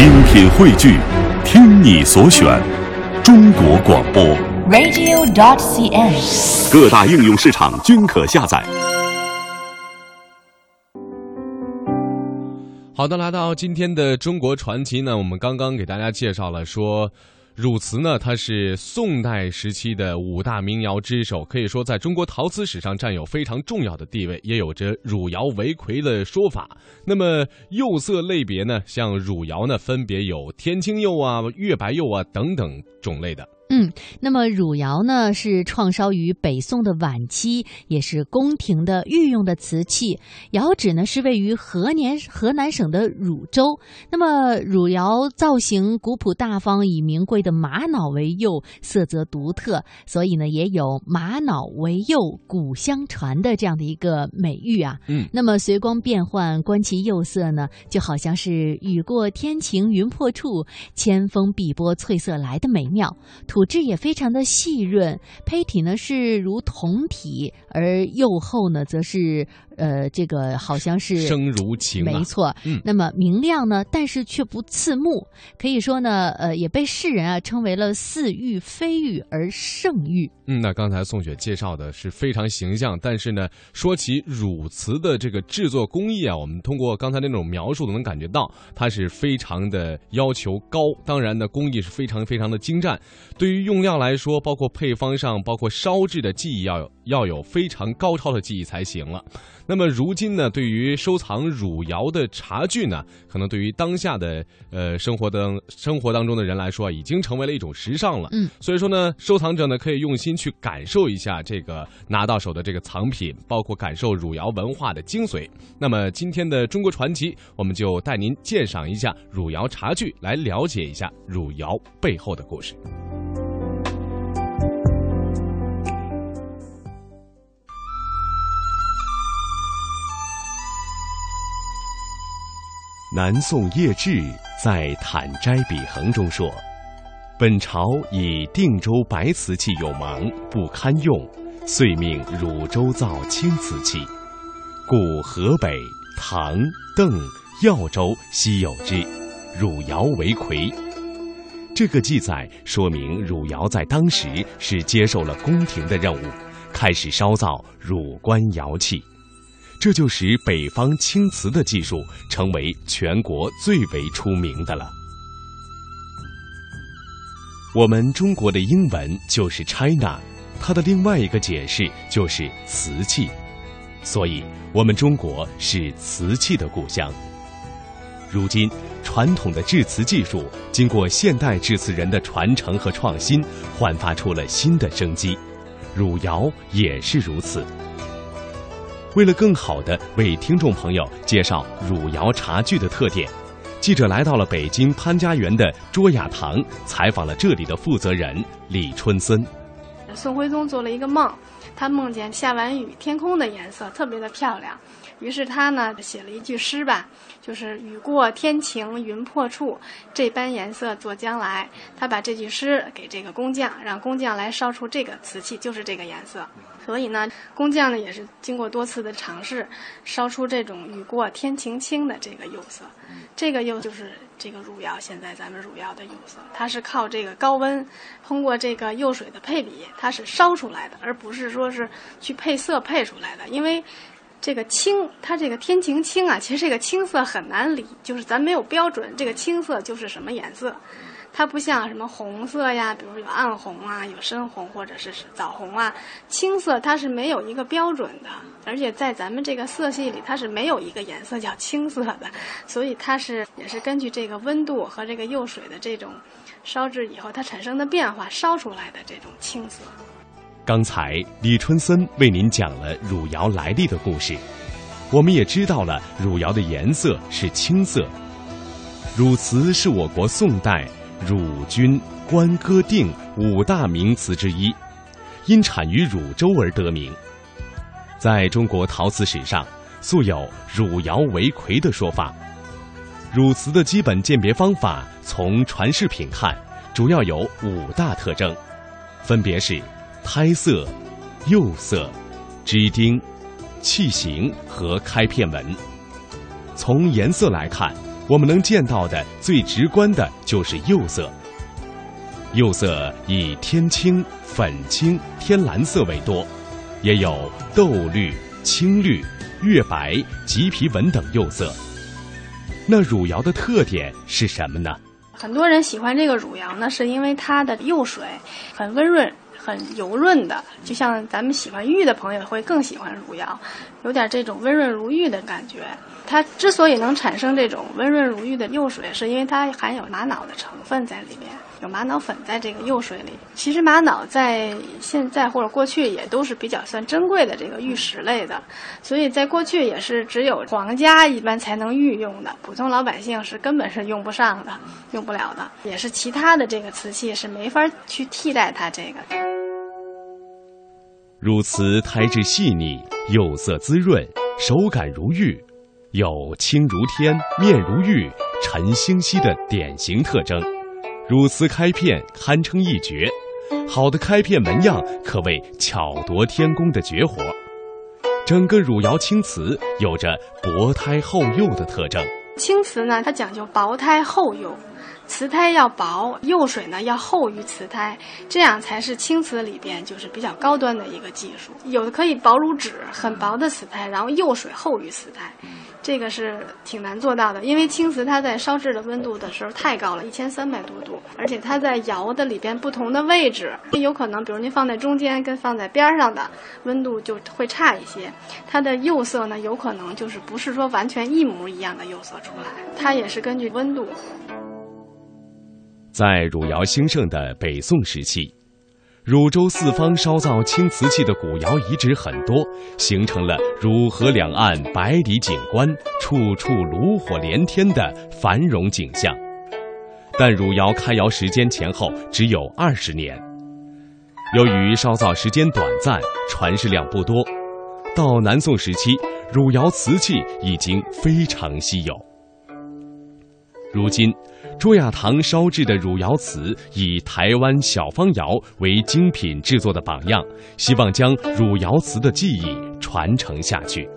精品汇聚，听你所选，中国广播。radio.dot.cn，。各大应用市场均可下载。好的，来到今天的中国传奇呢，我们刚刚给大家介绍了说。汝瓷呢，它是宋代时期的五大名窑之首，可以说在中国陶瓷史上占有非常重要的地位，也有着“汝窑为魁”的说法。那么釉色类别呢，像汝窑呢，分别有天青釉啊、月白釉啊等等种类的。嗯，那么汝窑呢是创烧于北宋的晚期，也是宫廷的御用的瓷器。窑址呢是位于河南河南省的汝州。那么汝窑造型古朴大方，以名贵的玛瑙为釉，色泽独特，所以呢也有“玛瑙为釉，古相传”的这样的一个美誉啊。嗯，那么随光变幻，观其釉色呢，就好像是雨过天晴云破处，千峰碧波翠色来的美妙。土骨质也非常的细润，胚体呢是如铜体，而釉后呢则是呃这个好像是生如晴、啊，没错。嗯，那么明亮呢，但是却不刺目，可以说呢，呃，也被世人啊称为了似玉非玉而胜玉。嗯，那刚才宋雪介绍的是非常形象，但是呢，说起汝瓷的这个制作工艺啊，我们通过刚才那种描述都能感觉到它是非常的要求高，当然呢，工艺是非常非常的精湛。对于用料来说，包括配方上，包括烧制的技艺要有要有非常高超的技艺才行了。那么如今呢，对于收藏汝窑的茶具呢，可能对于当下的呃生活当生活当中的人来说啊，已经成为了一种时尚了。嗯，所以说呢，收藏者呢可以用心去感受一下这个拿到手的这个藏品，包括感受汝窑文化的精髓。那么今天的中国传奇，我们就带您鉴赏一下汝窑茶具，来了解一下汝窑背后的故事。南宋叶志在《坦斋笔衡》中说：“本朝以定州白瓷器有盲，不堪用，遂命汝州造青瓷器，故河北、唐、邓、耀州悉有之，汝窑为魁。”这个记载说明汝窑在当时是接受了宫廷的任务，开始烧造汝官窑器。这就使北方青瓷的技术成为全国最为出名的了。我们中国的英文就是 China，它的另外一个解释就是瓷器，所以我们中国是瓷器的故乡。如今，传统的制瓷技术经过现代制瓷人的传承和创新，焕发出了新的生机。汝窑也是如此。为了更好地为听众朋友介绍汝窑茶具的特点，记者来到了北京潘家园的卓雅堂，采访了这里的负责人李春森。宋徽宗做了一个梦，他梦见下完雨，天空的颜色特别的漂亮，于是他呢写了一句诗吧，就是“雨过天晴云破处，这般颜色作将来”。他把这句诗给这个工匠，让工匠来烧出这个瓷器，就是这个颜色。所以呢，工匠呢也是经过多次的尝试，烧出这种雨过天晴青的这个釉色。这个釉就是这个汝窑，现在咱们汝窑的釉色，它是靠这个高温，通过这个釉水的配比，它是烧出来的，而不是说是去配色配出来的。因为这个青，它这个天晴青啊，其实这个青色很难理，就是咱没有标准，这个青色就是什么颜色。它不像什么红色呀，比如有暗红啊，有深红或者是枣红啊，青色它是没有一个标准的，而且在咱们这个色系里，它是没有一个颜色叫青色的，所以它是也是根据这个温度和这个釉水的这种烧制以后它产生的变化烧出来的这种青色。刚才李春森为您讲了汝窑来历的故事，我们也知道了汝窑的颜色是青色。汝瓷是我国宋代。汝君、官歌定五大名瓷之一，因产于汝州而得名。在中国陶瓷史上，素有“汝窑为魁”的说法。汝瓷的基本鉴别方法，从传世品看，主要有五大特征，分别是胎色、釉色、支钉、器形和开片纹。从颜色来看，我们能见到的最直观的就是釉色。釉色以天青、粉青、天蓝色为多，也有豆绿、青绿、月白、麂皮纹等釉色。那汝窑的特点是什么呢？很多人喜欢这个汝窑呢，是因为它的釉水很温润、很油润的，就像咱们喜欢玉的朋友会更喜欢汝窑，有点这种温润如玉的感觉。它之所以能产生这种温润如玉的釉水，是因为它含有玛瑙的成分在里面。有玛瑙粉在这个釉水里。其实玛瑙在现在或者过去也都是比较算珍贵的这个玉石类的，所以在过去也是只有皇家一般才能御用的，普通老百姓是根本是用不上的，用不了的。也是其他的这个瓷器是没法去替代它这个。汝瓷胎质细腻，釉色滋润，手感如玉，有清如天、面如玉、沉星稀的典型特征。汝瓷开片堪称一绝，好的开片纹样可谓巧夺天工的绝活。整个汝窑青瓷有着薄胎厚釉的特征。青瓷呢，它讲究薄胎厚釉，瓷胎要薄，釉水呢要厚于瓷胎，这样才是青瓷里边就是比较高端的一个技术。有的可以薄如纸，很薄的瓷胎，然后釉水厚于瓷胎。这个是挺难做到的，因为青瓷它在烧制的温度的时候太高了，一千三百多度，而且它在窑的里边不同的位置，有可能，比如您放在中间跟放在边上的温度就会差一些，它的釉色呢，有可能就是不是说完全一模一样的釉色出来，它也是根据温度。在汝窑兴盛的北宋时期。汝州四方烧造青瓷器的古窑遗址很多，形成了汝河两岸百里景观、处处炉火连天的繁荣景象。但汝窑开窑时间前后只有二十年，由于烧造时间短暂，传世量不多，到南宋时期，汝窑瓷器已经非常稀有。如今。朱亚堂烧制的汝窑瓷以台湾小方窑为精品制作的榜样，希望将汝窑瓷的技艺传承下去。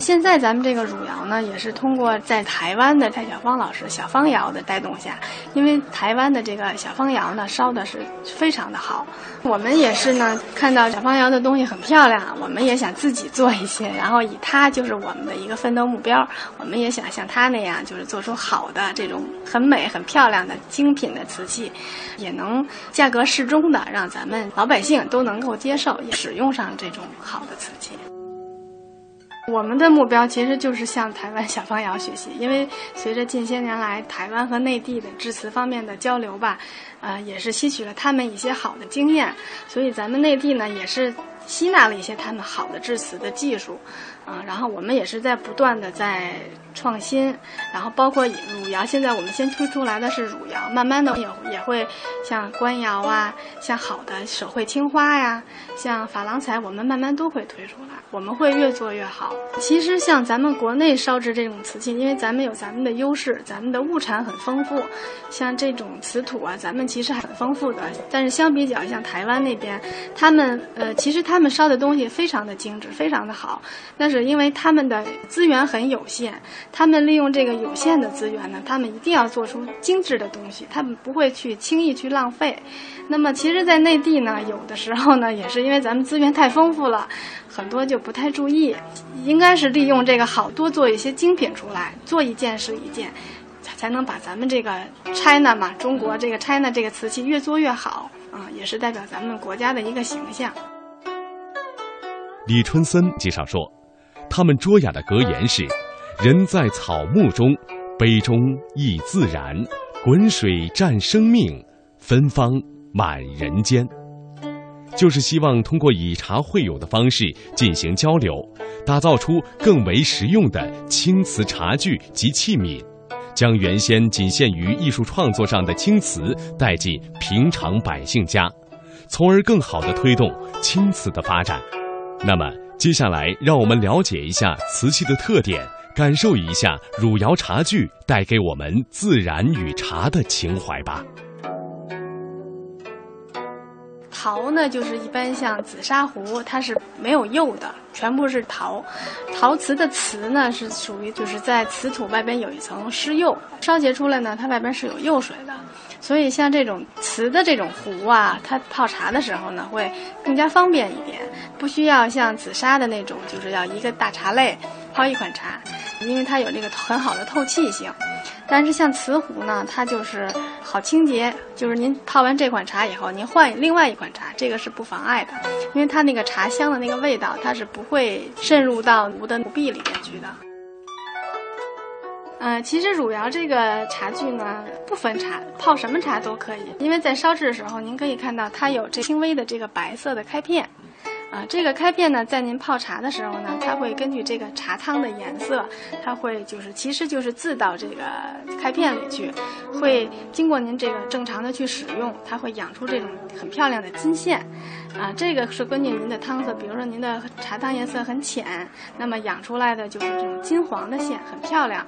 现在咱们这个汝窑呢，也是通过在台湾的蔡小芳老师小芳窑的带动下，因为台湾的这个小芳窑呢烧的是非常的好，我们也是呢看到小芳窑的东西很漂亮，我们也想自己做一些，然后以它就是我们的一个奋斗目标，我们也想像它那样，就是做出好的这种很美、很漂亮的精品的瓷器，也能价格适中的让咱们老百姓都能够接受，使用上这种好的瓷器。我们的目标其实就是向台湾小芳瑶学习，因为随着近些年来台湾和内地的致辞方面的交流吧，呃，也是吸取了他们一些好的经验，所以咱们内地呢也是吸纳了一些他们好的制瓷的技术。啊，然后我们也是在不断的在创新，然后包括汝窑，现在我们先推出来的是汝窑，慢慢的也也会像官窑啊，像好的手绘青花呀，像珐琅彩，我们慢慢都会推出来，我们会越做越好。其实像咱们国内烧制这种瓷器，因为咱们有咱们的优势，咱们的物产很丰富，像这种瓷土啊，咱们其实很丰富的。但是相比较像台湾那边，他们呃，其实他他们烧的东西非常的精致，非常的好，但是。因为他们的资源很有限，他们利用这个有限的资源呢，他们一定要做出精致的东西，他们不会去轻易去浪费。那么，其实，在内地呢，有的时候呢，也是因为咱们资源太丰富了，很多就不太注意。应该是利用这个好多做一些精品出来，做一件是一件，才能把咱们这个 China 嘛，中国这个 China 这个瓷器越做越好啊，也是代表咱们国家的一个形象。李春森介绍说。他们卓雅的格言是：“人在草木中，杯中亦自然；滚水战生命，芬芳满人间。”就是希望通过以茶会友的方式进行交流，打造出更为实用的青瓷茶具及器皿，将原先仅限于艺术创作上的青瓷带进平常百姓家，从而更好的推动青瓷的发展。那么。接下来，让我们了解一下瓷器的特点，感受一下汝窑茶具带给我们自然与茶的情怀吧。桃呢，就是一般像紫砂壶，它是没有釉的，全部是陶。陶瓷的瓷呢，是属于就是在瓷土外边有一层湿釉，烧结出来呢，它外边是有釉水的。所以像这种瓷的这种壶啊，它泡茶的时候呢，会更加方便一点，不需要像紫砂的那种，就是要一个大茶类泡一款茶，因为它有这个很好的透气性。但是像瓷壶呢，它就是好清洁，就是您泡完这款茶以后，您换另外一款茶，这个是不妨碍的，因为它那个茶香的那个味道，它是不会渗入到壶的壁里面去的。嗯，其实汝窑这个茶具呢，不分茶，泡什么茶都可以，因为在烧制的时候，您可以看到它有这轻微的这个白色的开片。啊，这个开片呢，在您泡茶的时候呢，它会根据这个茶汤的颜色，它会就是其实就是渍到这个开片里去，会经过您这个正常的去使用，它会养出这种很漂亮的金线。啊，这个是根据您的汤色，比如说您的茶汤颜色很浅，那么养出来的就是这种金黄的线，很漂亮。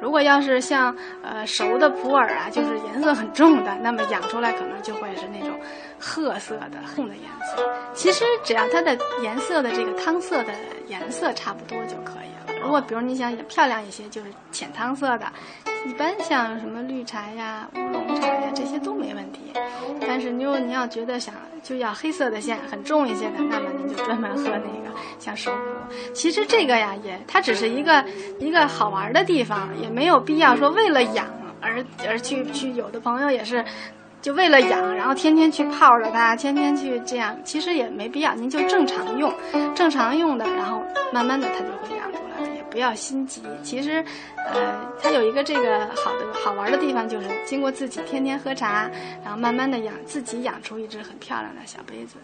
如果要是像呃熟的普洱啊，就是颜色很重的，那么养出来可能就会是那种褐色的红的颜色。其实只要它的颜色的这个汤色的颜色差不多就可以了。如果比如你想漂亮一些，就是浅汤色的，一般像什么绿茶呀、乌龙茶呀这些都没问题。但是如果您要觉得想就要黑色的线很重一些的，那么您就专门喝那个像熟普。其实这个呀，也它只是一个一个好玩的地方，也没有必要说为了养而而去去。有的朋友也是，就为了养，然后天天去泡着它，天天去这样，其实也没必要。您就正常用，正常用的，然后慢慢的它就会养出来，也不要心急。其实，呃，它有一个这个好的好玩的地方，就是经过自己天天喝茶，然后慢慢的养自己养出一只很漂亮的小杯子。